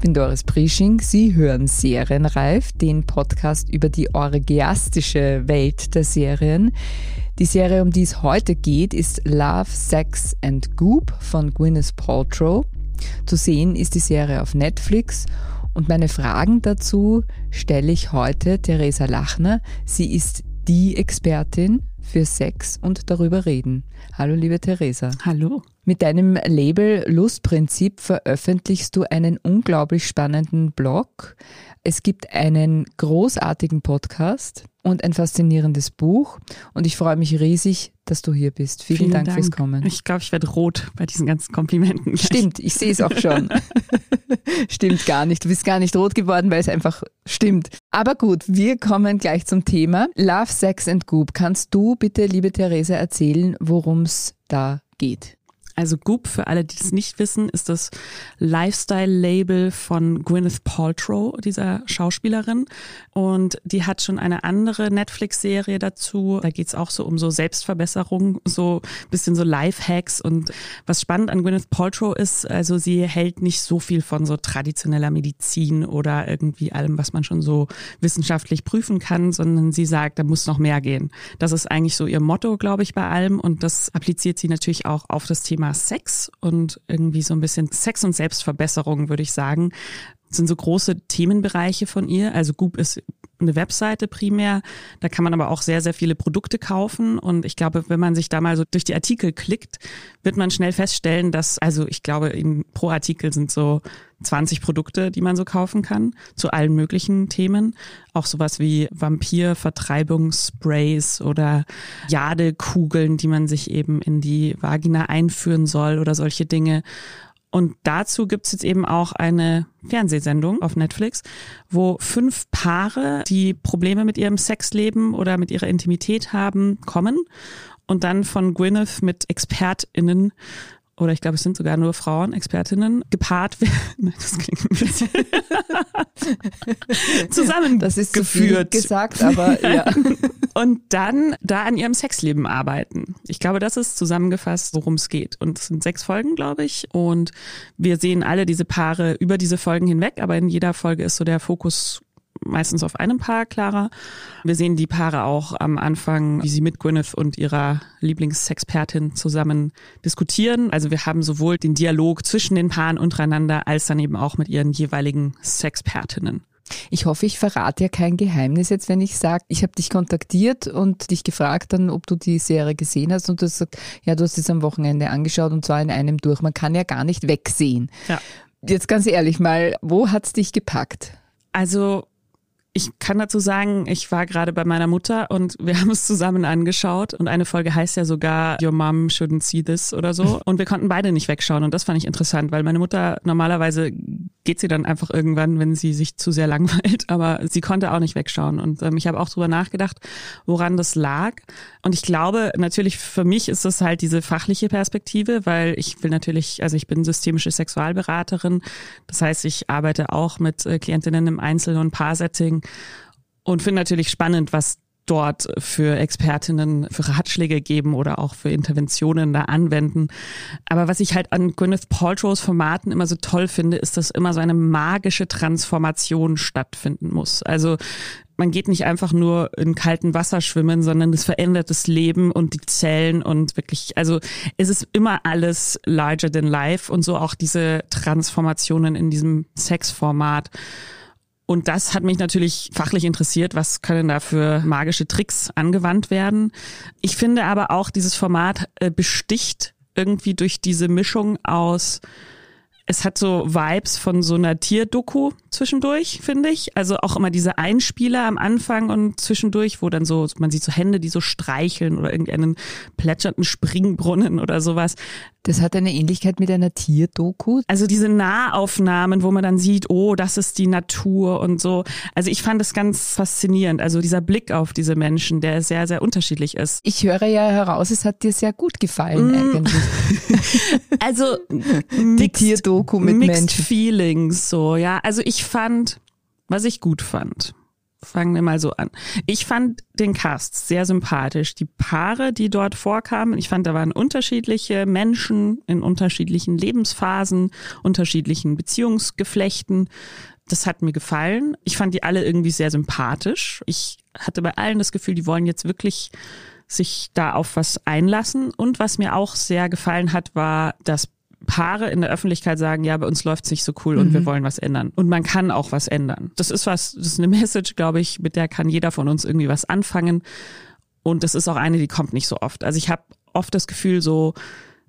Ich bin Doris Prisching. Sie hören Serienreif, den Podcast über die orgiastische Welt der Serien. Die Serie, um die es heute geht, ist Love, Sex and Goop von Gwyneth Paltrow. Zu sehen ist die Serie auf Netflix und meine Fragen dazu stelle ich heute Theresa Lachner. Sie ist die Expertin für Sex und darüber reden. Hallo, liebe Theresa. Hallo. Mit deinem Label Lustprinzip veröffentlichst du einen unglaublich spannenden Blog. Es gibt einen großartigen Podcast und ein faszinierendes Buch. Und ich freue mich riesig, dass du hier bist. Vielen, Vielen Dank, Dank, fürs Kommen. Ich glaube, ich werde rot bei diesen ganzen Komplimenten. Stimmt, ich sehe es auch schon. stimmt gar nicht. Du bist gar nicht rot geworden, weil es einfach stimmt. Aber gut, wir kommen gleich zum Thema. Love, Sex and Goop. Kannst du bitte, liebe Theresa, erzählen, worum es da geht? Also Goop, für alle, die es nicht wissen, ist das Lifestyle-Label von Gwyneth Paltrow, dieser Schauspielerin. Und die hat schon eine andere Netflix-Serie dazu. Da geht es auch so um so Selbstverbesserung, so bisschen so Life-Hacks. Und was spannend an Gwyneth Paltrow ist, also sie hält nicht so viel von so traditioneller Medizin oder irgendwie allem, was man schon so wissenschaftlich prüfen kann, sondern sie sagt, da muss noch mehr gehen. Das ist eigentlich so ihr Motto, glaube ich, bei allem. Und das appliziert sie natürlich auch auf das Thema Sex und irgendwie so ein bisschen Sex und Selbstverbesserung, würde ich sagen, sind so große Themenbereiche von ihr. Also Goop ist eine Webseite primär. Da kann man aber auch sehr, sehr viele Produkte kaufen. Und ich glaube, wenn man sich da mal so durch die Artikel klickt, wird man schnell feststellen, dass, also ich glaube, pro Artikel sind so 20 Produkte, die man so kaufen kann, zu allen möglichen Themen. Auch sowas wie Vampir-Vertreibungssprays oder Jadekugeln, die man sich eben in die Vagina einführen soll oder solche Dinge. Und dazu gibt's jetzt eben auch eine Fernsehsendung auf Netflix, wo fünf Paare, die Probleme mit ihrem Sexleben oder mit ihrer Intimität haben, kommen und dann von Gwyneth mit ExpertInnen oder ich glaube, es sind sogar nur Frauen, Expertinnen, gepaart werden. Das klingt ein bisschen zusammengeführt. Das ist viel gesagt, aber ja. Und dann da an ihrem Sexleben arbeiten. Ich glaube, das ist zusammengefasst, worum es geht. Und es sind sechs Folgen, glaube ich. Und wir sehen alle diese Paare über diese Folgen hinweg, aber in jeder Folge ist so der Fokus meistens auf einem Paar klarer. Wir sehen die Paare auch am Anfang, wie sie mit Gwyneth und ihrer Lieblingssexpertin zusammen diskutieren. Also wir haben sowohl den Dialog zwischen den Paaren untereinander als dann eben auch mit ihren jeweiligen Sexpertinnen. Ich hoffe, ich verrate ja kein Geheimnis jetzt, wenn ich sage, ich habe dich kontaktiert und dich gefragt dann, ob du die Serie gesehen hast und du hast gesagt, ja, du hast es am Wochenende angeschaut und zwar in einem durch. Man kann ja gar nicht wegsehen. Ja. Jetzt ganz ehrlich mal, wo hat's dich gepackt? Also ich kann dazu sagen, ich war gerade bei meiner Mutter und wir haben es zusammen angeschaut und eine Folge heißt ja sogar Your Mom shouldn't see this oder so. Und wir konnten beide nicht wegschauen und das fand ich interessant, weil meine Mutter normalerweise geht sie dann einfach irgendwann, wenn sie sich zu sehr langweilt, aber sie konnte auch nicht wegschauen. Und ähm, ich habe auch drüber nachgedacht, woran das lag und ich glaube natürlich für mich ist das halt diese fachliche Perspektive, weil ich will natürlich, also ich bin systemische Sexualberaterin, das heißt ich arbeite auch mit äh, Klientinnen im Einzel- und Paarsetting und finde natürlich spannend, was dort für Expertinnen für Ratschläge geben oder auch für Interventionen da anwenden. Aber was ich halt an Gwyneth Paltrows Formaten immer so toll finde, ist, dass immer so eine magische Transformation stattfinden muss. Also man geht nicht einfach nur in kaltem Wasser schwimmen, sondern es verändert das Leben und die Zellen und wirklich, also es ist immer alles larger than life und so auch diese Transformationen in diesem Sexformat. Und das hat mich natürlich fachlich interessiert, was können da für magische Tricks angewandt werden. Ich finde aber auch, dieses Format äh, besticht irgendwie durch diese Mischung aus es hat so Vibes von so einer Tierdoku zwischendurch, finde ich. Also auch immer diese Einspieler am Anfang und zwischendurch, wo dann so, man sieht so Hände, die so streicheln oder irgendeinen plätschernden Springbrunnen oder sowas. Das hat eine Ähnlichkeit mit einer Tierdoku. Also diese Nahaufnahmen, wo man dann sieht, oh, das ist die Natur und so. Also ich fand das ganz faszinierend. Also dieser Blick auf diese Menschen, der sehr, sehr unterschiedlich ist. Ich höre ja heraus, es hat dir sehr gut gefallen mm. eigentlich. also die Tierdoku Doku mit Mixed Menschen. Feelings so, ja. Also ich fand, was ich gut fand. Fangen wir mal so an. Ich fand den Cast sehr sympathisch. Die Paare, die dort vorkamen, ich fand, da waren unterschiedliche Menschen in unterschiedlichen Lebensphasen, unterschiedlichen Beziehungsgeflechten. Das hat mir gefallen. Ich fand die alle irgendwie sehr sympathisch. Ich hatte bei allen das Gefühl, die wollen jetzt wirklich sich da auf was einlassen. Und was mir auch sehr gefallen hat, war das Paare in der Öffentlichkeit sagen, ja, bei uns läuft's nicht so cool und wir mhm. wollen was ändern. Und man kann auch was ändern. Das ist was, das ist eine Message, glaube ich, mit der kann jeder von uns irgendwie was anfangen. Und das ist auch eine, die kommt nicht so oft. Also ich habe oft das Gefühl, so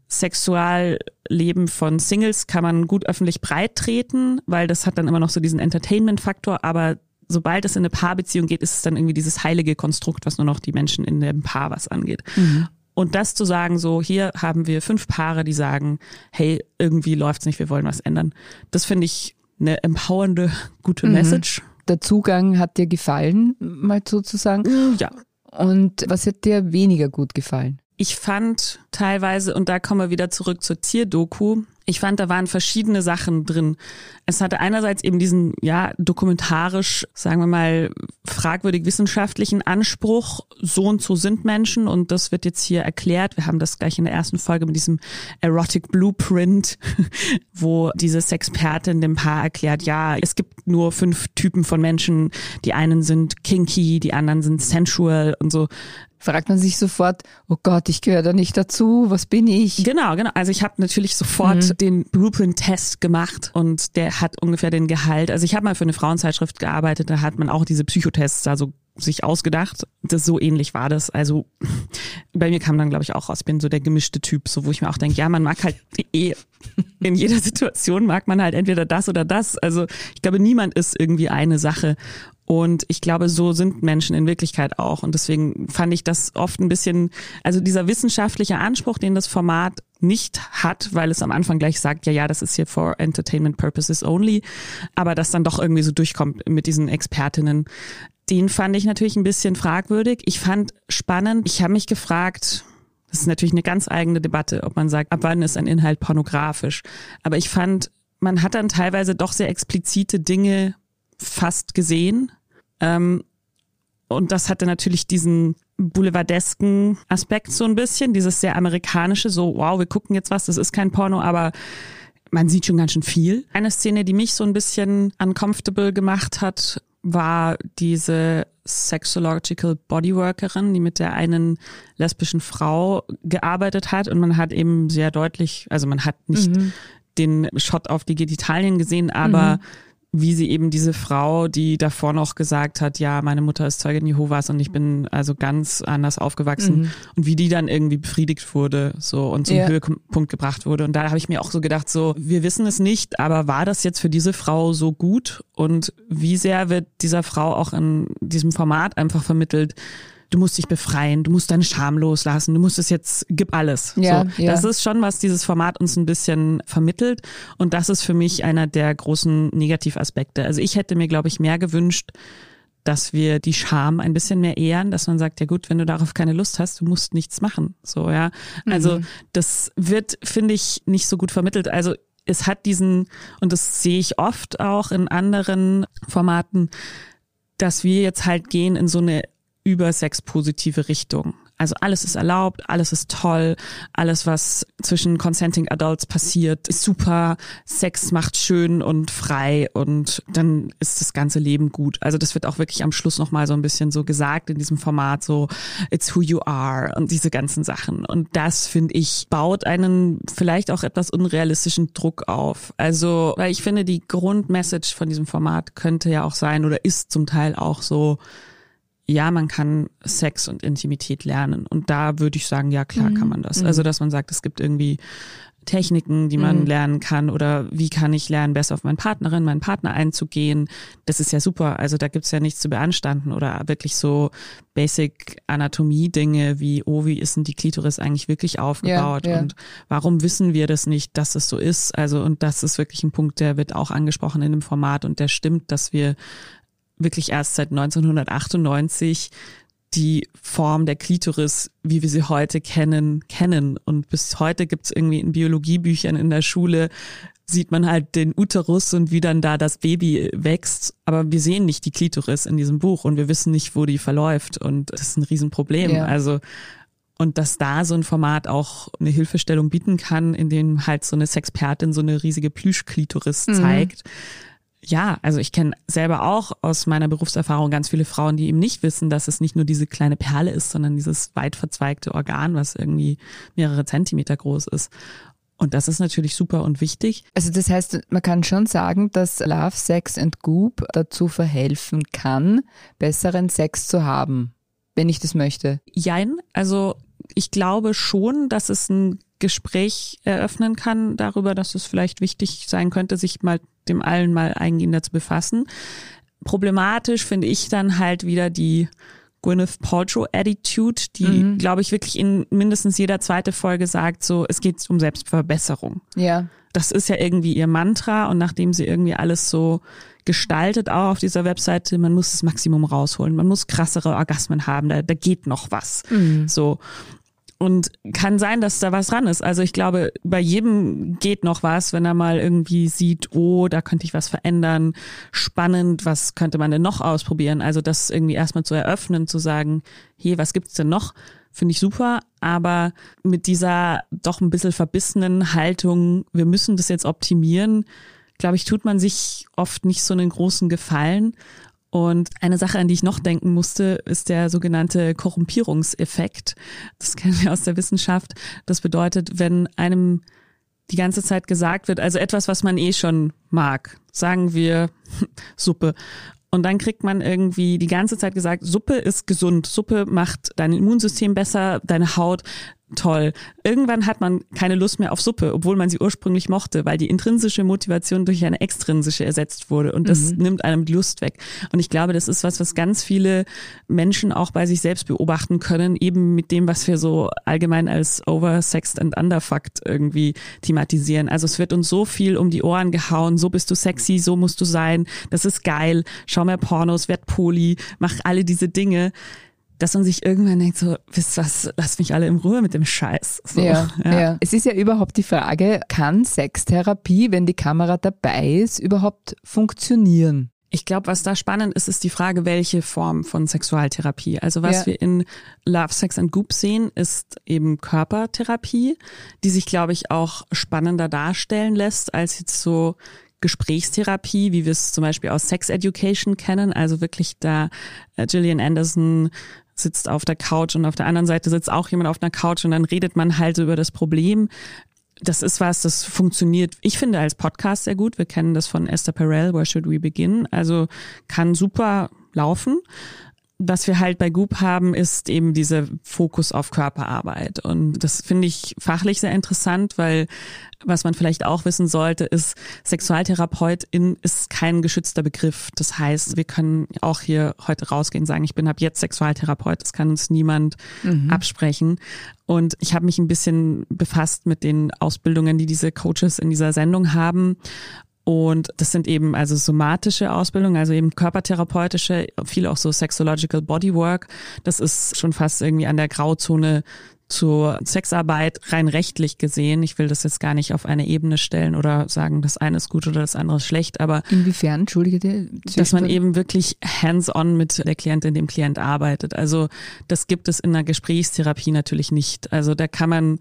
Sexualleben von Singles kann man gut öffentlich breit treten, weil das hat dann immer noch so diesen Entertainment-Faktor, aber sobald es in eine Paarbeziehung geht, ist es dann irgendwie dieses heilige Konstrukt, was nur noch die Menschen in dem Paar was angeht. Mhm. Und das zu sagen, so hier haben wir fünf Paare, die sagen, hey, irgendwie läuft's nicht, wir wollen was ändern. Das finde ich eine empowernde, gute mhm. Message. Der Zugang hat dir gefallen, mal sozusagen. Ja. Und was hat dir weniger gut gefallen? Ich fand teilweise, und da kommen wir wieder zurück zur Tierdoku, ich fand, da waren verschiedene Sachen drin. Es hatte einerseits eben diesen, ja, dokumentarisch, sagen wir mal, fragwürdig wissenschaftlichen Anspruch, so und so sind Menschen und das wird jetzt hier erklärt. Wir haben das gleich in der ersten Folge mit diesem Erotic Blueprint, wo diese Sexpertin dem Paar erklärt, ja, es gibt nur fünf Typen von Menschen. Die einen sind kinky, die anderen sind sensual und so fragt man sich sofort, oh Gott, ich gehöre da nicht dazu, was bin ich? Genau, genau. Also ich habe natürlich sofort mhm. den Blueprint-Test gemacht und der hat ungefähr den Gehalt. Also ich habe mal für eine Frauenzeitschrift gearbeitet, da hat man auch diese Psychotests also sich ausgedacht. Das so ähnlich war das. Also bei mir kam dann, glaube ich, auch raus, ich bin so der gemischte Typ, so wo ich mir auch denke, ja, man mag halt eh in jeder Situation mag man halt entweder das oder das. Also ich glaube, niemand ist irgendwie eine Sache. Und ich glaube, so sind Menschen in Wirklichkeit auch. Und deswegen fand ich das oft ein bisschen, also dieser wissenschaftliche Anspruch, den das Format nicht hat, weil es am Anfang gleich sagt, ja, ja, das ist hier for entertainment purposes only, aber das dann doch irgendwie so durchkommt mit diesen Expertinnen. Den fand ich natürlich ein bisschen fragwürdig. Ich fand spannend. Ich habe mich gefragt, das ist natürlich eine ganz eigene Debatte, ob man sagt, ab wann ist ein Inhalt pornografisch. Aber ich fand, man hat dann teilweise doch sehr explizite Dinge fast gesehen ähm, und das hatte natürlich diesen boulevardesken Aspekt so ein bisschen, dieses sehr amerikanische, so wow, wir gucken jetzt was, das ist kein Porno, aber man sieht schon ganz schön viel. Eine Szene, die mich so ein bisschen uncomfortable gemacht hat, war diese Sexological Bodyworkerin, die mit der einen lesbischen Frau gearbeitet hat und man hat eben sehr deutlich, also man hat nicht mhm. den Shot auf die Genitalien gesehen, aber mhm wie sie eben diese Frau, die davor noch gesagt hat, ja, meine Mutter ist Zeugin Jehovas und ich bin also ganz anders aufgewachsen mhm. und wie die dann irgendwie befriedigt wurde so und zum ja. Höhepunkt gebracht wurde. Und da habe ich mir auch so gedacht, so, wir wissen es nicht, aber war das jetzt für diese Frau so gut und wie sehr wird dieser Frau auch in diesem Format einfach vermittelt, du musst dich befreien, du musst deine Scham loslassen, du musst es jetzt, gib alles. Ja, so, ja. Das ist schon, was dieses Format uns ein bisschen vermittelt. Und das ist für mich einer der großen Negativaspekte. Also ich hätte mir, glaube ich, mehr gewünscht, dass wir die Scham ein bisschen mehr ehren, dass man sagt, ja gut, wenn du darauf keine Lust hast, du musst nichts machen. So, ja. Also mhm. das wird, finde ich, nicht so gut vermittelt. Also es hat diesen, und das sehe ich oft auch in anderen Formaten, dass wir jetzt halt gehen in so eine übersexpositive Richtung. Also alles ist erlaubt, alles ist toll, alles, was zwischen consenting adults passiert, ist super, Sex macht schön und frei und dann ist das ganze Leben gut. Also das wird auch wirklich am Schluss nochmal so ein bisschen so gesagt in diesem Format, so it's who you are und diese ganzen Sachen. Und das, finde ich, baut einen vielleicht auch etwas unrealistischen Druck auf. Also, weil ich finde, die Grundmessage von diesem Format könnte ja auch sein oder ist zum Teil auch so, ja, man kann Sex und Intimität lernen. Und da würde ich sagen, ja, klar mhm. kann man das. Also, dass man sagt, es gibt irgendwie Techniken, die man mhm. lernen kann oder wie kann ich lernen, besser auf meinen Partnerin, meinen Partner einzugehen. Das ist ja super. Also da gibt's ja nichts zu beanstanden oder wirklich so Basic Anatomie-Dinge wie, oh, wie ist denn die Klitoris eigentlich wirklich aufgebaut ja, ja. und warum wissen wir das nicht, dass es so ist? Also und das ist wirklich ein Punkt, der wird auch angesprochen in dem Format und der stimmt, dass wir wirklich erst seit 1998 die Form der Klitoris, wie wir sie heute kennen, kennen. Und bis heute gibt es irgendwie in Biologiebüchern in der Schule, sieht man halt den Uterus und wie dann da das Baby wächst. Aber wir sehen nicht die Klitoris in diesem Buch und wir wissen nicht, wo die verläuft. Und das ist ein Riesenproblem. Ja. Also und dass da so ein Format auch eine Hilfestellung bieten kann, in dem halt so eine Sexpertin so eine riesige Plüschklitoris mhm. zeigt ja, also ich kenne selber auch aus meiner Berufserfahrung ganz viele Frauen, die eben nicht wissen, dass es nicht nur diese kleine Perle ist, sondern dieses weit verzweigte Organ, was irgendwie mehrere Zentimeter groß ist. Und das ist natürlich super und wichtig. Also das heißt, man kann schon sagen, dass Love, Sex and Goop dazu verhelfen kann, besseren Sex zu haben, wenn ich das möchte. Jein, also ich glaube schon, dass es ein Gespräch eröffnen kann darüber, dass es vielleicht wichtig sein könnte, sich mal dem allen mal eingehender zu befassen. Problematisch finde ich dann halt wieder die Gwyneth Paltrow Attitude, die, mhm. glaube ich, wirklich in mindestens jeder zweite Folge sagt, so, es geht um Selbstverbesserung. Ja. Das ist ja irgendwie ihr Mantra und nachdem sie irgendwie alles so gestaltet, auch auf dieser Webseite, man muss das Maximum rausholen, man muss krassere Orgasmen haben, da, da geht noch was. Mhm. So. Und kann sein, dass da was dran ist. Also ich glaube, bei jedem geht noch was, wenn er mal irgendwie sieht, oh, da könnte ich was verändern. Spannend, was könnte man denn noch ausprobieren? Also das irgendwie erstmal zu eröffnen, zu sagen, hey, was gibt's denn noch? Finde ich super. Aber mit dieser doch ein bisschen verbissenen Haltung, wir müssen das jetzt optimieren, glaube ich, tut man sich oft nicht so einen großen Gefallen. Und eine Sache, an die ich noch denken musste, ist der sogenannte Korrumpierungseffekt. Das kennen wir aus der Wissenschaft. Das bedeutet, wenn einem die ganze Zeit gesagt wird, also etwas, was man eh schon mag, sagen wir Suppe. Und dann kriegt man irgendwie die ganze Zeit gesagt, Suppe ist gesund, Suppe macht dein Immunsystem besser, deine Haut toll. Irgendwann hat man keine Lust mehr auf Suppe, obwohl man sie ursprünglich mochte, weil die intrinsische Motivation durch eine extrinsische ersetzt wurde und das mhm. nimmt einem die Lust weg. Und ich glaube, das ist was, was ganz viele Menschen auch bei sich selbst beobachten können, eben mit dem, was wir so allgemein als oversexed and underfucked irgendwie thematisieren. Also es wird uns so viel um die Ohren gehauen, so bist du sexy, so musst du sein, das ist geil, schau mehr Pornos, werd Poli, mach alle diese Dinge dass man sich irgendwann denkt, so, wisst was, lasst mich alle in Ruhe mit dem Scheiß. So, ja, ja. ja. Es ist ja überhaupt die Frage, kann Sextherapie, wenn die Kamera dabei ist, überhaupt funktionieren? Ich glaube, was da spannend ist, ist die Frage, welche Form von Sexualtherapie. Also was ja. wir in Love, Sex and Goop sehen, ist eben Körpertherapie, die sich, glaube ich, auch spannender darstellen lässt als jetzt so Gesprächstherapie, wie wir es zum Beispiel aus Sex Education kennen. Also wirklich da äh, Gillian Anderson sitzt auf der Couch und auf der anderen Seite sitzt auch jemand auf einer Couch und dann redet man halt über das Problem. Das ist was, das funktioniert, ich finde, als Podcast sehr gut. Wir kennen das von Esther Perel, Where Should We Begin? Also kann super laufen was wir halt bei Goop haben, ist eben dieser Fokus auf Körperarbeit. Und das finde ich fachlich sehr interessant, weil was man vielleicht auch wissen sollte, ist, Sexualtherapeutin ist kein geschützter Begriff. Das heißt, wir können auch hier heute rausgehen und sagen, ich bin ab jetzt Sexualtherapeut. Das kann uns niemand mhm. absprechen. Und ich habe mich ein bisschen befasst mit den Ausbildungen, die diese Coaches in dieser Sendung haben. Und das sind eben also somatische Ausbildungen, also eben körpertherapeutische, viel auch so Sexological Bodywork. Das ist schon fast irgendwie an der Grauzone zur Sexarbeit rein rechtlich gesehen. Ich will das jetzt gar nicht auf eine Ebene stellen oder sagen, das eine ist gut oder das andere ist schlecht, aber inwiefern, entschuldige, dass man eben wirklich hands-on mit der Klientin, dem Klient arbeitet. Also das gibt es in einer Gesprächstherapie natürlich nicht. Also da kann man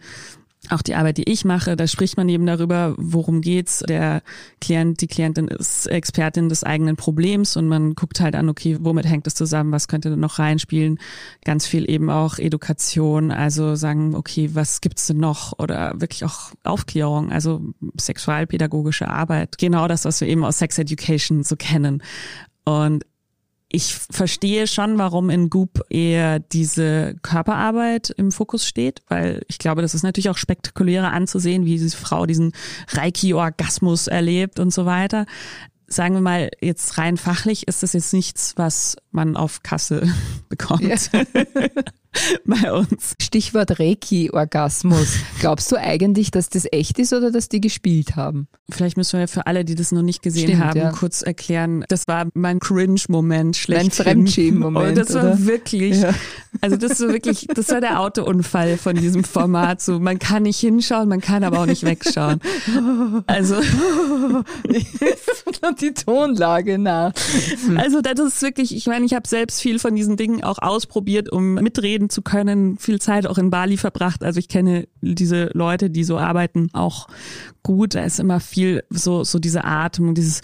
auch die Arbeit, die ich mache, da spricht man eben darüber, worum geht's. Der Klient, die Klientin ist Expertin des eigenen Problems und man guckt halt an, okay, womit hängt es zusammen, was könnte noch reinspielen. Ganz viel eben auch Education, also sagen, okay, was gibt's denn noch? Oder wirklich auch Aufklärung, also sexualpädagogische Arbeit. Genau das, was wir eben aus Sex Education so kennen. Und ich verstehe schon, warum in Goop eher diese Körperarbeit im Fokus steht, weil ich glaube, das ist natürlich auch spektakulärer anzusehen, wie diese Frau diesen Reiki-Orgasmus erlebt und so weiter sagen wir mal, jetzt rein fachlich ist das jetzt nichts, was man auf Kasse bekommt. Ja. Bei uns. Stichwort Reiki-Orgasmus. Glaubst du eigentlich, dass das echt ist oder dass die gespielt haben? Vielleicht müssen wir ja für alle, die das noch nicht gesehen Stimmt, haben, ja. kurz erklären. Das war mein Cringe-Moment schlecht. Mein Fremdschämen-Moment. das war oder? wirklich, ja. also das war wirklich, das war der Autounfall von diesem Format. So, man kann nicht hinschauen, man kann aber auch nicht wegschauen. Also. die Tonlage nach. Also das ist wirklich, ich meine, ich habe selbst viel von diesen Dingen auch ausprobiert, um mitreden zu können, viel Zeit auch in Bali verbracht. Also ich kenne diese Leute, die so arbeiten, auch gut. Da ist immer viel so, so diese Atmung, dieses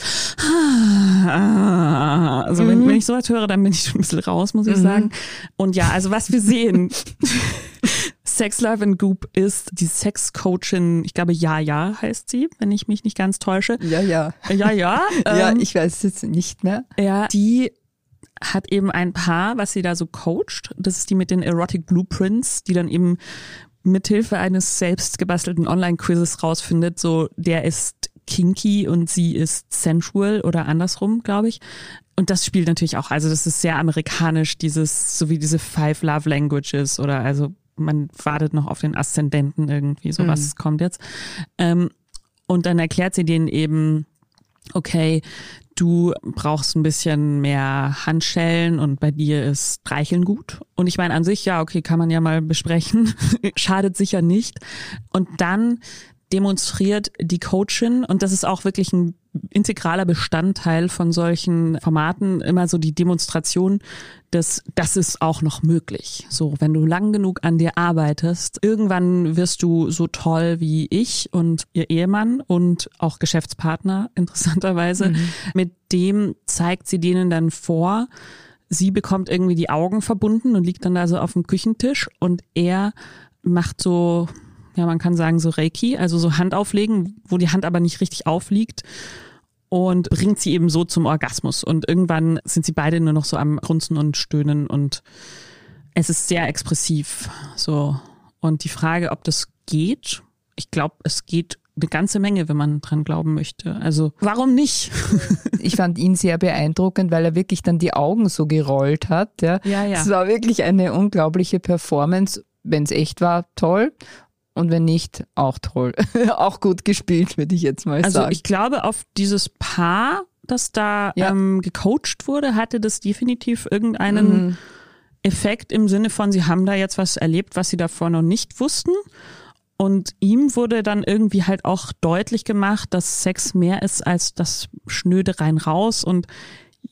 also mhm. wenn, wenn ich sowas höre, dann bin ich schon ein bisschen raus, muss ich mhm. sagen. Und ja, also was wir sehen, Sex Life and Goop ist die Sexcoachin, ich glaube Ja Ja heißt sie, wenn ich mich nicht ganz täusche. Ja Ja. Ja Ja. ja, ähm, ich weiß es jetzt nicht mehr. Ja, die hat eben ein Paar, was sie da so coacht. Das ist die mit den Erotic Blueprints, die dann eben mithilfe eines selbst gebastelten Online-Quizzes rausfindet, so der ist kinky und sie ist sensual oder andersrum, glaube ich. Und das spielt natürlich auch, also das ist sehr amerikanisch, dieses, so wie diese Five Love Languages oder also man wartet noch auf den Aszendenten irgendwie, so was mhm. kommt jetzt. Ähm, und dann erklärt sie denen eben, okay, du brauchst ein bisschen mehr Handschellen und bei dir ist Streicheln gut. Und ich meine an sich, ja, okay, kann man ja mal besprechen, schadet sicher nicht. Und dann demonstriert die Coachin und das ist auch wirklich ein integraler Bestandteil von solchen Formaten, immer so die Demonstration, dass das ist auch noch möglich. So, wenn du lang genug an dir arbeitest, irgendwann wirst du so toll wie ich und ihr Ehemann und auch Geschäftspartner, interessanterweise. Mhm. Mit dem zeigt sie denen dann vor, sie bekommt irgendwie die Augen verbunden und liegt dann da so auf dem Küchentisch und er macht so ja, man kann sagen so Reiki, also so Hand auflegen, wo die Hand aber nicht richtig aufliegt und bringt sie eben so zum Orgasmus. Und irgendwann sind sie beide nur noch so am Grunzen und Stöhnen und es ist sehr expressiv. So. Und die Frage, ob das geht, ich glaube, es geht eine ganze Menge, wenn man dran glauben möchte. Also warum nicht? ich fand ihn sehr beeindruckend, weil er wirklich dann die Augen so gerollt hat. Ja, ja. ja. Es war wirklich eine unglaubliche Performance. Wenn es echt war, toll. Und wenn nicht, auch toll. auch gut gespielt, würde ich jetzt mal also sagen. Also ich glaube, auf dieses Paar, das da ja. ähm, gecoacht wurde, hatte das definitiv irgendeinen mhm. Effekt im Sinne von, sie haben da jetzt was erlebt, was sie davor noch nicht wussten. Und ihm wurde dann irgendwie halt auch deutlich gemacht, dass Sex mehr ist als das Schnöde rein raus und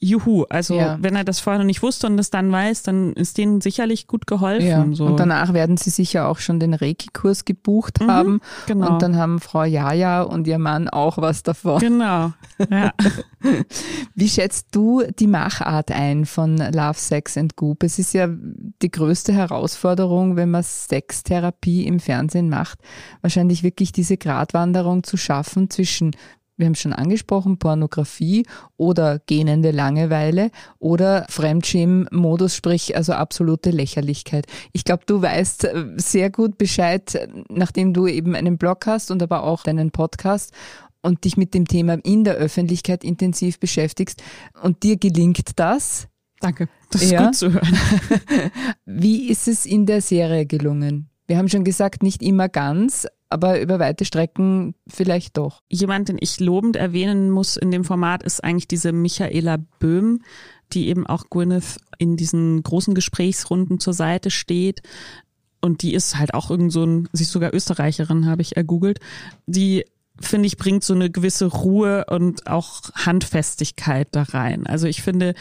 Juhu, also ja. wenn er das vorher noch nicht wusste und es dann weiß, dann ist denen sicherlich gut geholfen. Ja. So. Und danach werden sie sicher auch schon den Reiki-Kurs gebucht mhm, haben. Genau. Und dann haben Frau Jaja und ihr Mann auch was davon. Genau. Ja. Wie schätzt du die Machart ein von Love, Sex and Goop? Es ist ja die größte Herausforderung, wenn man Sextherapie im Fernsehen macht, wahrscheinlich wirklich diese Gratwanderung zu schaffen zwischen wir haben es schon angesprochen, Pornografie oder gähnende Langeweile oder Fremdschirm-Modus, sprich also absolute Lächerlichkeit. Ich glaube, du weißt äh, sehr gut Bescheid, nachdem du eben einen Blog hast und aber auch deinen Podcast und dich mit dem Thema in der Öffentlichkeit intensiv beschäftigst. Und dir gelingt das. Danke, das ist ja. gut zu hören. Wie ist es in der Serie gelungen? Wir haben schon gesagt, nicht immer ganz, aber über weite Strecken vielleicht doch. Jemand, den ich lobend erwähnen muss in dem Format, ist eigentlich diese Michaela Böhm, die eben auch Gwyneth in diesen großen Gesprächsrunden zur Seite steht. Und die ist halt auch irgend so ein, sie ist sogar Österreicherin, habe ich ergoogelt. Die finde ich, bringt so eine gewisse Ruhe und auch Handfestigkeit da rein. Also ich finde,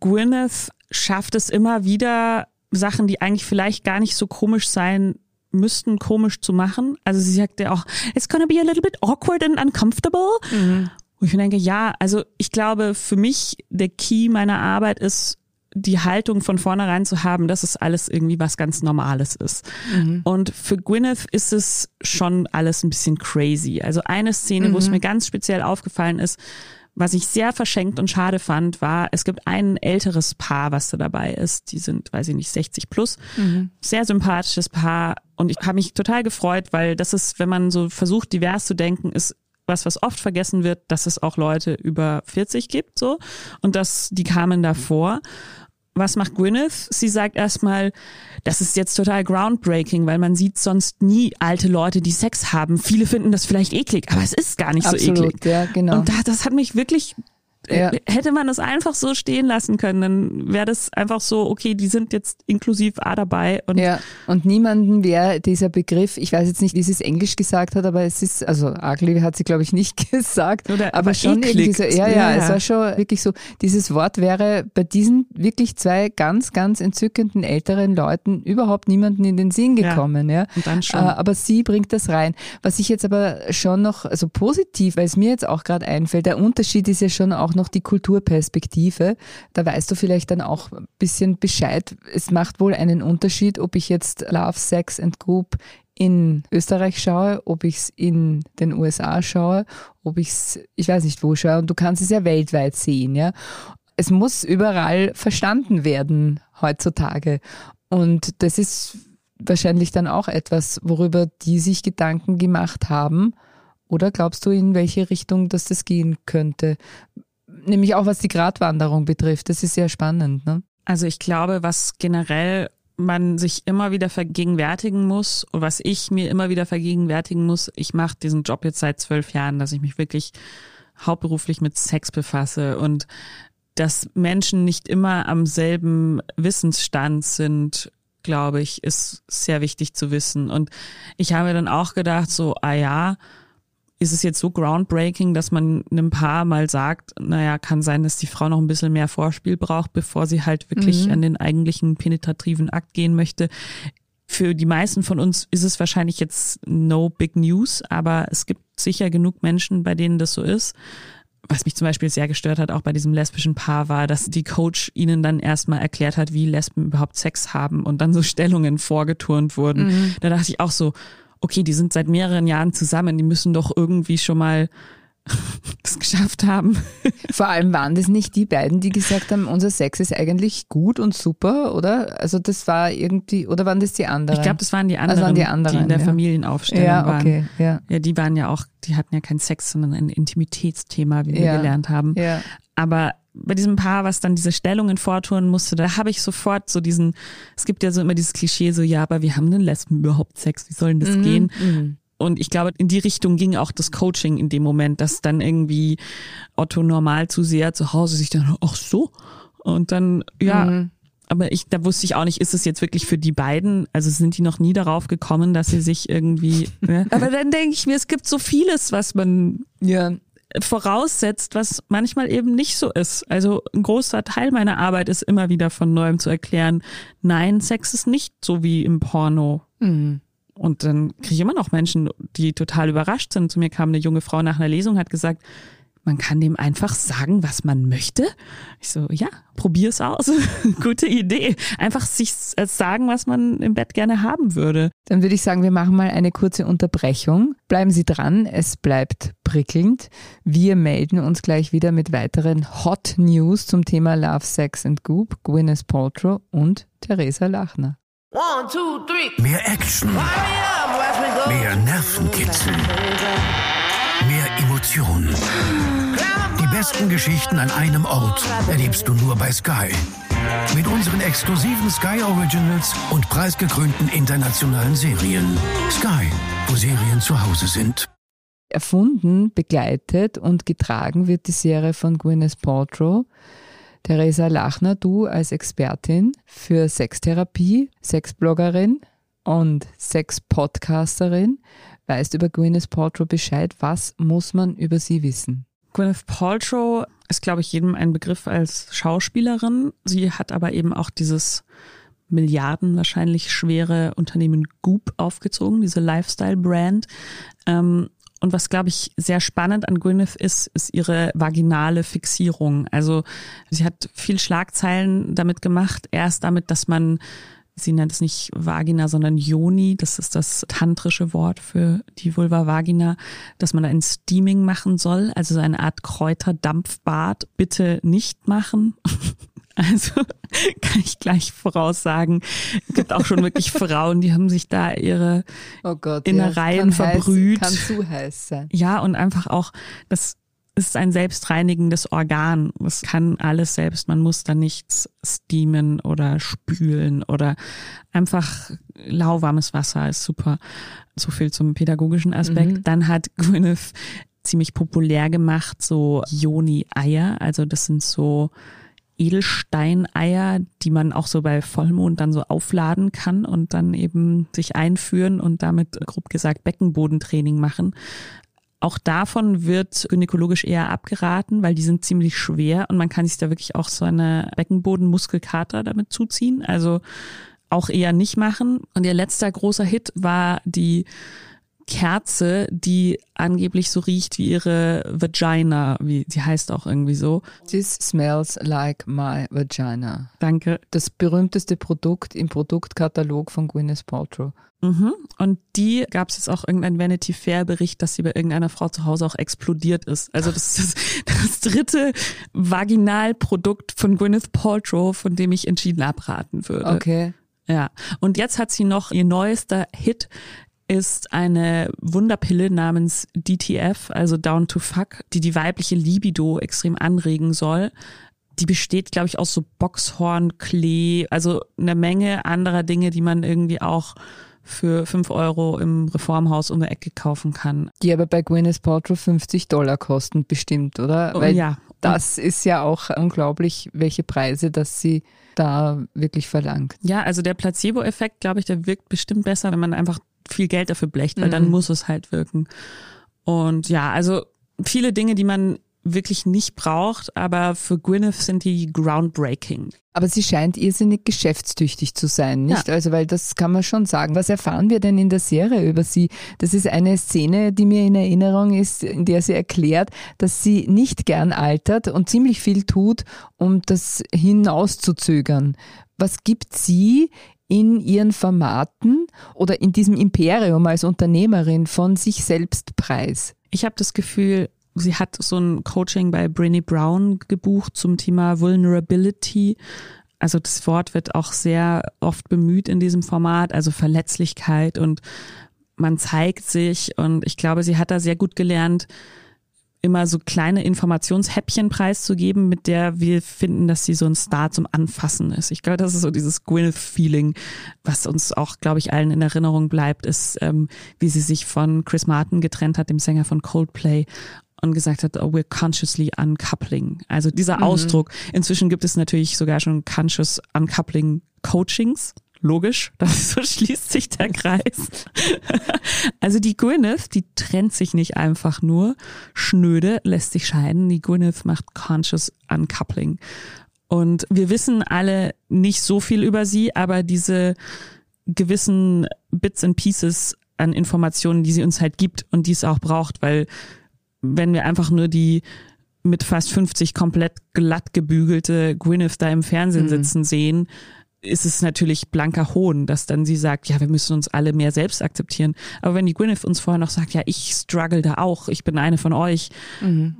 Gwyneth schafft es immer wieder, Sachen, die eigentlich vielleicht gar nicht so komisch sein müssten, komisch zu machen. Also sie sagt ja auch, it's gonna be a little bit awkward and uncomfortable. Mhm. Und ich denke, ja, also ich glaube, für mich der Key meiner Arbeit ist, die Haltung von vornherein zu haben, dass es alles irgendwie was ganz Normales ist. Mhm. Und für Gwyneth ist es schon alles ein bisschen crazy. Also eine Szene, mhm. wo es mhm. mir ganz speziell aufgefallen ist, Was ich sehr verschenkt und schade fand, war, es gibt ein älteres Paar, was da dabei ist. Die sind, weiß ich nicht, 60 plus. Mhm. Sehr sympathisches Paar. Und ich habe mich total gefreut, weil das ist, wenn man so versucht, divers zu denken, ist was, was oft vergessen wird, dass es auch Leute über 40 gibt, so. Und dass die kamen davor was macht Gwyneth? Sie sagt erstmal, das ist jetzt total groundbreaking, weil man sieht sonst nie alte Leute, die Sex haben. Viele finden das vielleicht eklig, aber es ist gar nicht Absolut, so eklig. Ja, genau. Und das, das hat mich wirklich ja. Hätte man das einfach so stehen lassen können, dann wäre das einfach so, okay, die sind jetzt inklusiv A dabei. Und ja, und niemanden wäre dieser Begriff, ich weiß jetzt nicht, wie sie es Englisch gesagt hat, aber es ist, also ugly hat sie glaube ich nicht gesagt, Oder, aber, aber schon eklig. irgendwie so, ja, ja, ja, es war schon wirklich so, dieses Wort wäre bei diesen wirklich zwei ganz, ganz entzückenden älteren Leuten überhaupt niemanden in den Sinn gekommen, ja. ja. Und dann schon. Äh, aber sie bringt das rein. Was ich jetzt aber schon noch, also positiv, weil es mir jetzt auch gerade einfällt, der Unterschied ist ja schon auch auch noch die Kulturperspektive. Da weißt du vielleicht dann auch ein bisschen Bescheid. Es macht wohl einen Unterschied, ob ich jetzt Love, Sex and Group in Österreich schaue, ob ich es in den USA schaue, ob ich es, ich weiß nicht wo schaue. Und du kannst es ja weltweit sehen, ja. Es muss überall verstanden werden heutzutage. Und das ist wahrscheinlich dann auch etwas, worüber die sich Gedanken gemacht haben. Oder glaubst du, in welche Richtung dass das gehen könnte? Nämlich auch was die Gratwanderung betrifft. Das ist sehr spannend. Ne? Also ich glaube, was generell man sich immer wieder vergegenwärtigen muss und was ich mir immer wieder vergegenwärtigen muss, ich mache diesen Job jetzt seit zwölf Jahren, dass ich mich wirklich hauptberuflich mit Sex befasse und dass Menschen nicht immer am selben Wissensstand sind, glaube ich, ist sehr wichtig zu wissen. Und ich habe dann auch gedacht, so, ah ja, ist es jetzt so groundbreaking, dass man einem Paar mal sagt, naja, kann sein, dass die Frau noch ein bisschen mehr Vorspiel braucht, bevor sie halt wirklich mhm. an den eigentlichen penetrativen Akt gehen möchte. Für die meisten von uns ist es wahrscheinlich jetzt no big news, aber es gibt sicher genug Menschen, bei denen das so ist. Was mich zum Beispiel sehr gestört hat, auch bei diesem lesbischen Paar, war, dass die Coach ihnen dann erstmal erklärt hat, wie Lesben überhaupt Sex haben und dann so Stellungen vorgeturnt wurden. Mhm. Da dachte ich auch so, okay, die sind seit mehreren Jahren zusammen, die müssen doch irgendwie schon mal das geschafft haben. Vor allem waren das nicht die beiden, die gesagt haben, unser Sex ist eigentlich gut und super, oder? Also das war irgendwie, oder waren das die anderen? Ich glaube, das waren die anderen, also waren die, anderen die in der ja. Familienaufstellung ja, waren. Okay, ja. ja, die waren ja auch, die hatten ja kein Sex, sondern ein Intimitätsthema, wie wir ja, gelernt haben. Ja. Aber bei diesem Paar, was dann diese Stellungen vortun musste, da habe ich sofort so diesen, es gibt ja so immer dieses Klischee, so ja, aber wie haben denn Lesben überhaupt Sex? Wie soll denn das Mhm, gehen? mhm. Und ich glaube, in die Richtung ging auch das Coaching in dem Moment, dass dann irgendwie Otto normal zu sehr zu Hause sich dann, ach so. Und dann, ja, Mhm. aber ich, da wusste ich auch nicht, ist es jetzt wirklich für die beiden? Also sind die noch nie darauf gekommen, dass sie sich irgendwie. Ne? Aber dann denke ich mir, es gibt so vieles, was man Ja, voraussetzt, was manchmal eben nicht so ist. Also ein großer Teil meiner Arbeit ist immer wieder von neuem zu erklären, nein, Sex ist nicht so wie im Porno. mhm. Und dann kriege ich immer noch Menschen, die total überrascht sind. Zu mir kam eine junge Frau nach einer Lesung, hat gesagt, man kann dem einfach sagen, was man möchte. Ich so, ja, probier's aus. Gute Idee. Einfach sich sagen, was man im Bett gerne haben würde. Dann würde ich sagen, wir machen mal eine kurze Unterbrechung. Bleiben Sie dran, es bleibt prickelnd. Wir melden uns gleich wieder mit weiteren Hot News zum Thema Love, Sex and Goop, Gwyneth Paltrow und Theresa Lachner. One, two, three. Mehr Action, mehr Nervenkitzel, mehr Emotionen. Die besten Geschichten an einem Ort erlebst du nur bei Sky. Mit unseren exklusiven Sky Originals und preisgekrönten internationalen Serien. Sky, wo Serien zu Hause sind. Erfunden, begleitet und getragen wird die Serie von Gwyneth Paltrow. Theresa Lachner, du als Expertin für Sextherapie, Sexbloggerin und Sexpodcasterin, weißt über Gwyneth Paltrow Bescheid. Was muss man über sie wissen? Gwyneth Paltrow ist, glaube ich, jedem ein Begriff als Schauspielerin. Sie hat aber eben auch dieses Milliarden wahrscheinlich schwere Unternehmen Goop aufgezogen, diese Lifestyle-Brand. Ähm, und was, glaube ich, sehr spannend an Gwyneth ist, ist ihre vaginale Fixierung. Also sie hat viel Schlagzeilen damit gemacht. Erst damit, dass man sie nennt es nicht Vagina, sondern Yoni, das ist das tantrische Wort für die Vulva Vagina, dass man da ein Steaming machen soll, also so eine Art Kräuterdampfbad. Bitte nicht machen. Also kann ich gleich voraussagen, es gibt auch schon wirklich Frauen, die haben sich da ihre Oh Gott, Innereien ja, kann verbrüht. Heiß, kann zu heiß sein. Ja, und einfach auch, das ist ein selbstreinigendes Organ. Das kann alles selbst. Man muss da nichts steamen oder spülen oder einfach lauwarmes Wasser ist super. So viel zum pädagogischen Aspekt. Mhm. Dann hat Gwyneth ziemlich populär gemacht, so Joni-Eier. Also das sind so Edelsteineier, die man auch so bei Vollmond dann so aufladen kann und dann eben sich einführen und damit grob gesagt Beckenbodentraining machen. Auch davon wird gynäkologisch eher abgeraten, weil die sind ziemlich schwer und man kann sich da wirklich auch so eine Beckenbodenmuskelkater damit zuziehen. Also auch eher nicht machen. Und ihr letzter großer Hit war die Kerze, die angeblich so riecht wie ihre Vagina, wie sie heißt auch irgendwie so. This smells like my vagina. Danke. Das berühmteste Produkt im Produktkatalog von Gwyneth Paltrow. Mhm. Und die gab es jetzt auch irgendein Vanity Fair Bericht, dass sie bei irgendeiner Frau zu Hause auch explodiert ist. Also das ist das, das dritte Vaginalprodukt von Gwyneth Paltrow, von dem ich entschieden abraten würde. Okay. Ja. Und jetzt hat sie noch ihr neuester Hit ist eine Wunderpille namens DTF, also Down to Fuck, die die weibliche Libido extrem anregen soll. Die besteht, glaube ich, aus so Boxhorn, Klee, also eine Menge anderer Dinge, die man irgendwie auch für fünf Euro im Reformhaus um die Ecke kaufen kann. Die aber bei Gwyneth Paltrow 50 Dollar kosten, bestimmt, oder? Oh, Weil ja. das ist ja auch unglaublich, welche Preise, dass sie da wirklich verlangt. Ja, also der Placebo-Effekt, glaube ich, der wirkt bestimmt besser, wenn man einfach viel Geld dafür blecht, weil dann Mhm. muss es halt wirken. Und ja, also viele Dinge, die man wirklich nicht braucht, aber für Gwyneth sind die groundbreaking. Aber sie scheint irrsinnig geschäftstüchtig zu sein, nicht? Ja. Also, weil das kann man schon sagen. Was erfahren wir denn in der Serie über sie? Das ist eine Szene, die mir in Erinnerung ist, in der sie erklärt, dass sie nicht gern altert und ziemlich viel tut, um das hinauszuzögern. Was gibt sie in ihren Formaten oder in diesem Imperium als Unternehmerin von sich selbst preis? Ich habe das Gefühl, sie hat so ein Coaching bei Brené Brown gebucht zum Thema Vulnerability. Also das Wort wird auch sehr oft bemüht in diesem Format, also Verletzlichkeit und man zeigt sich und ich glaube, sie hat da sehr gut gelernt, immer so kleine Informationshäppchen preiszugeben, mit der wir finden, dass sie so ein Star zum Anfassen ist. Ich glaube, das ist so dieses Gwyneth-Feeling, was uns auch, glaube ich, allen in Erinnerung bleibt, ist, ähm, wie sie sich von Chris Martin getrennt hat, dem Sänger von Coldplay und gesagt hat, oh, we're consciously uncoupling. Also dieser Ausdruck. Inzwischen gibt es natürlich sogar schon conscious uncoupling Coachings. Logisch, das so schließt sich der Kreis. Also die Gwyneth, die trennt sich nicht einfach nur schnöde, lässt sich scheiden. Die Gwyneth macht conscious uncoupling. Und wir wissen alle nicht so viel über sie, aber diese gewissen Bits and Pieces an Informationen, die sie uns halt gibt und die es auch braucht, weil wenn wir einfach nur die mit fast 50 komplett glatt gebügelte Gwyneth da im Fernsehen sitzen sehen, ist es natürlich blanker Hohn, dass dann sie sagt, ja, wir müssen uns alle mehr selbst akzeptieren. Aber wenn die Gwyneth uns vorher noch sagt, ja, ich struggle da auch, ich bin eine von euch,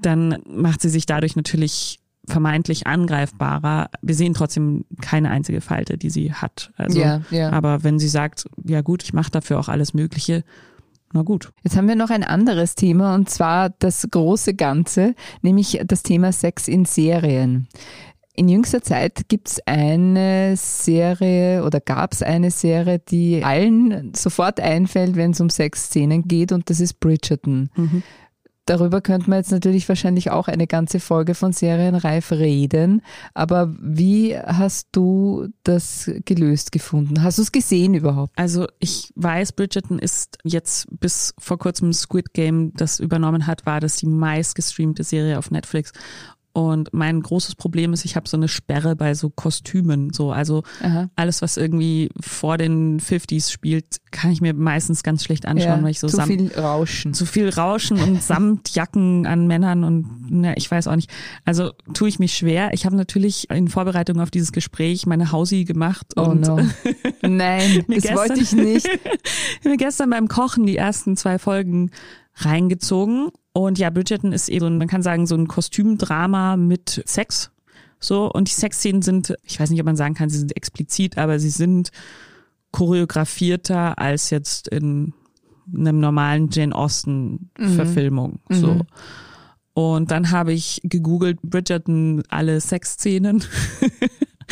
dann macht sie sich dadurch natürlich vermeintlich angreifbarer. Wir sehen trotzdem keine einzige Falte, die sie hat. Also, Ja, ja. Aber wenn sie sagt, ja gut, ich mache dafür auch alles Mögliche, na gut. Jetzt haben wir noch ein anderes Thema und zwar das große Ganze, nämlich das Thema Sex in Serien. In jüngster Zeit gibt es eine Serie oder gab es eine Serie, die allen sofort einfällt, wenn es um Sexszenen geht und das ist Bridgerton. Darüber könnte man jetzt natürlich wahrscheinlich auch eine ganze Folge von Serienreif reden. Aber wie hast du das gelöst gefunden? Hast du es gesehen überhaupt? Also ich weiß, Bridgerton ist jetzt bis vor kurzem Squid Game das übernommen hat, war das die meistgestreamte Serie auf Netflix. Und mein großes Problem ist, ich habe so eine Sperre bei so Kostümen. So, also Aha. alles, was irgendwie vor den 50s spielt, kann ich mir meistens ganz schlecht anschauen, Ja, weil ich so zu Sam- viel Rauschen. zu viel Rauschen und Samtjacken an Männern und ne, ich weiß auch nicht. Also tue ich mich schwer. Ich habe natürlich in Vorbereitung auf dieses Gespräch meine Hausi gemacht Oh und no. Nein, das gestern- wollte ich nicht. ich habe mir gestern beim Kochen die ersten zwei Folgen reingezogen. Und ja, Bridgerton ist eben, man kann sagen, so ein Kostümdrama mit Sex. So, und die Sexszenen sind, ich weiß nicht, ob man sagen kann, sie sind explizit, aber sie sind choreografierter als jetzt in einem normalen Jane Austen-Verfilmung. So. Und dann habe ich gegoogelt, Bridgerton, alle Sexszenen.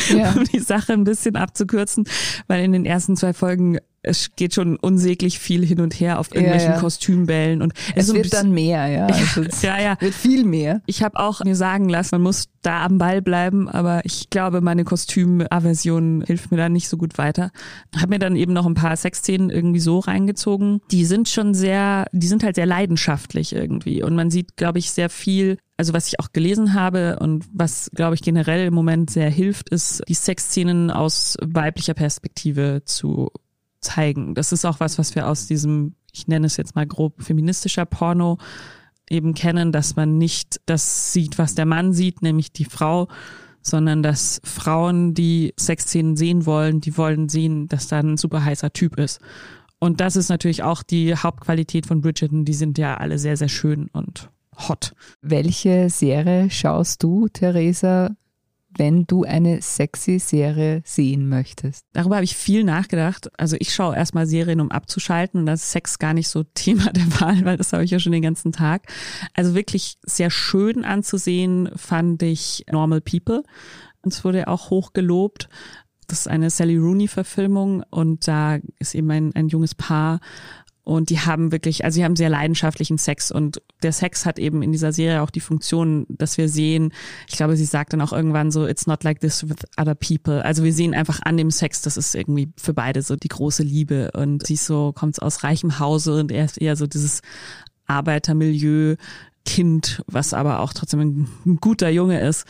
Ja. um die Sache ein bisschen abzukürzen, weil in den ersten zwei Folgen es geht schon unsäglich viel hin und her auf irgendwelchen ja. Kostümbällen und Es ein wird bisschen- dann mehr, ja. Also es ja, ja. wird viel mehr. Ich habe auch mir sagen lassen, man muss da am Ball bleiben, aber ich glaube, meine Kostümaversion hilft mir da nicht so gut weiter. Habe mir dann eben noch ein paar Sexszenen irgendwie so reingezogen. Die sind schon sehr, die sind halt sehr leidenschaftlich irgendwie und man sieht, glaube ich, sehr viel. Also was ich auch gelesen habe und was, glaube ich, generell im Moment sehr hilft, ist, die Sexszenen aus weiblicher Perspektive zu zeigen. Das ist auch was, was wir aus diesem, ich nenne es jetzt mal grob feministischer Porno eben kennen, dass man nicht das sieht, was der Mann sieht, nämlich die Frau, sondern dass Frauen, die Sexszenen sehen wollen, die wollen sehen, dass da ein super heißer Typ ist. Und das ist natürlich auch die Hauptqualität von Bridgerton. Die sind ja alle sehr, sehr schön und hot. Welche Serie schaust du, Theresa, wenn du eine sexy Serie sehen möchtest? Darüber habe ich viel nachgedacht. Also ich schaue erstmal Serien, um abzuschalten und da ist Sex gar nicht so Thema der Wahl, weil das habe ich ja schon den ganzen Tag. Also wirklich sehr schön anzusehen fand ich Normal People. Und es wurde auch hoch gelobt. Das ist eine Sally Rooney Verfilmung und da ist eben ein, ein junges Paar und die haben wirklich, also sie haben sehr leidenschaftlichen Sex und der Sex hat eben in dieser Serie auch die Funktion, dass wir sehen, ich glaube, sie sagt dann auch irgendwann so, it's not like this with other people. Also wir sehen einfach an dem Sex, das ist irgendwie für beide so die große Liebe und sie ist so, kommt aus reichem Hause und er ist eher so dieses Arbeitermilieu Kind, was aber auch trotzdem ein, ein guter Junge ist.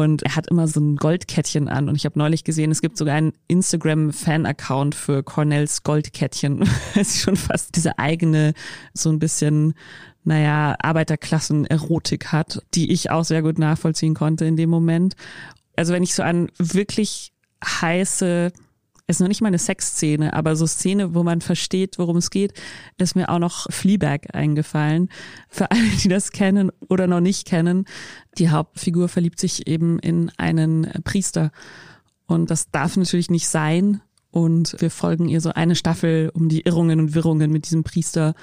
Und er hat immer so ein Goldkettchen an. Und ich habe neulich gesehen, es gibt sogar einen Instagram-Fan-Account für Cornells Goldkettchen. Es ist schon fast diese eigene, so ein bisschen, naja, Arbeiterklassen-Erotik hat, die ich auch sehr gut nachvollziehen konnte in dem Moment. Also wenn ich so an wirklich heiße ist noch nicht mal eine Sexszene, aber so Szene, wo man versteht, worum es geht, ist mir auch noch Fleabag eingefallen. Für alle, die das kennen oder noch nicht kennen, die Hauptfigur verliebt sich eben in einen Priester. Und das darf natürlich nicht sein. Und wir folgen ihr so eine Staffel um die Irrungen und Wirrungen mit diesem Priester,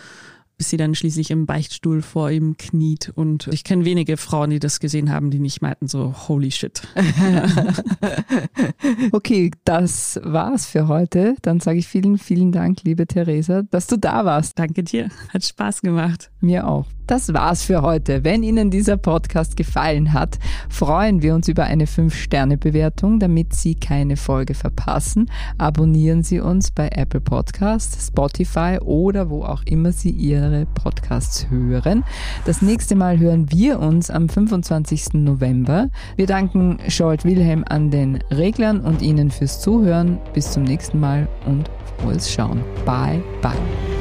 bis sie dann schließlich im Beichtstuhl vor ihm kniet. Und ich kenne wenige Frauen, die das gesehen haben, die nicht meinten so, holy shit. Okay, das war's für heute. Dann sage ich vielen, vielen Dank, liebe Theresa, dass du da warst. Danke dir. Hat Spaß gemacht. Mir auch. Das war's für heute. Wenn Ihnen dieser Podcast gefallen hat, freuen wir uns über eine 5-Sterne-Bewertung, damit Sie keine Folge verpassen. Abonnieren Sie uns bei Apple Podcasts, Spotify oder wo auch immer Sie Ihre Podcasts hören. Das nächste Mal hören wir uns am 25. November. Wir danken Scholt Wilhelm an den Reglern und Ihnen fürs Zuhören. Bis zum nächsten Mal und frohes Schauen. Bye, bye.